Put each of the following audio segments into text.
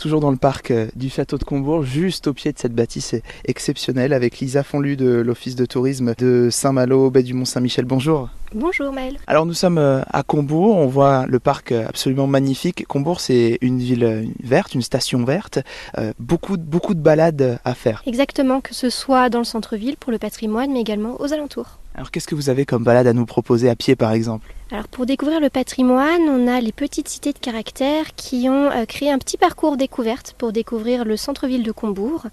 toujours dans le parc euh, du château de Combourg, juste au pied de cette bâtisse exceptionnelle, avec Lisa Fonlu de l'Office de tourisme de Saint-Malo, baie du Mont-Saint-Michel. Bonjour. Bonjour Maël. Alors nous sommes euh, à Combourg, on voit le parc euh, absolument magnifique. Combourg c'est une ville verte, une station verte, beaucoup, beaucoup de balades à faire. Exactement, que ce soit dans le centre-ville pour le patrimoine, mais également aux alentours. Alors qu'est-ce que vous avez comme balade à nous proposer à pied par exemple? Alors pour découvrir le patrimoine, on a les petites cités de caractère qui ont euh, créé un petit parcours découverte pour découvrir le centre-ville de Combourg.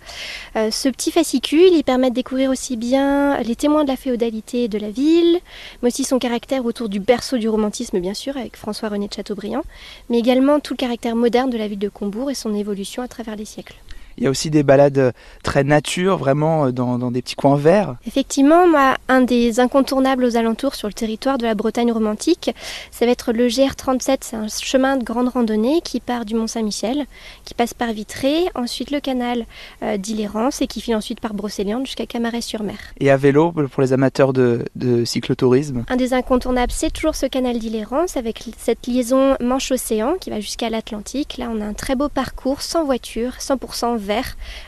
Euh, ce petit fascicule, il permet de découvrir aussi bien les témoins de la féodalité de la ville, mais aussi son caractère autour du berceau du romantisme bien sûr avec François-René de Chateaubriand, mais également tout le caractère moderne de la ville de Combourg et son évolution à travers les siècles. Il y a aussi des balades euh, très nature, vraiment euh, dans, des petits coins verts. Effectivement, un des incontournables aux alentours sur le territoire de la Bretagne romantique, ça va être le GR37. C'est un chemin de grande randonnée qui part du Mont-Saint-Michel, qui passe par Vitré, ensuite le canal euh, d'Illérance et qui finit ensuite par Brocéliande jusqu'à Camaret-sur-Mer. Et à vélo pour les amateurs de, cyclotourisme? Un des incontournables, c'est toujours ce canal d'Illérance avec cette liaison Manche-Océan qui va jusqu'à l'Atlantique. Là, on a un très beau parcours sans voiture, 100%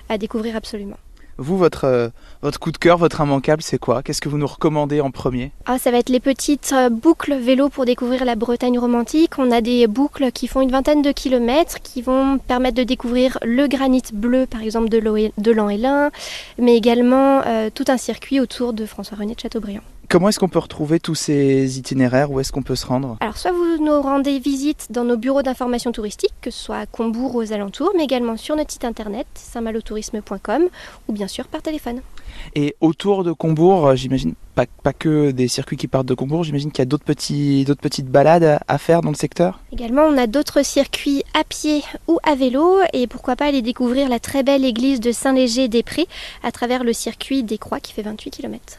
à découvrir absolument. Vous, votre, euh, votre coup de cœur, votre immanquable, c'est quoi? Qu'est-ce que vous nous recommandez en premier? Ah, Ça va être les petites euh, boucles vélo pour découvrir la Bretagne romantique. On a des boucles qui font une vingtaine de kilomètres, qui vont permettre de découvrir le granit bleu, par exemple, de l'An-Hélin, mais également euh, tout un circuit autour de François-René de Chateaubriand. Comment est-ce qu'on peut retrouver tous ces itinéraires? Où est-ce qu'on peut se rendre? Alors, soit vous nous rendez visite dans nos bureaux d'information touristique, que ce soit à Combourg ou aux alentours, mais également sur notre site internet saintmalotourisme.com ou bien sûr par téléphone. Et autour de Combourg, j'imagine pas, pas, que des circuits qui partent de Combourg, j'imagine qu'il y a d'autres, petits, d'autres petites balades à faire dans le secteur? Également, on a d'autres circuits à pied ou à vélo et pourquoi pas aller découvrir la très belle église de Saint-Léger des Prés à travers le circuit des Croix qui fait 28 km.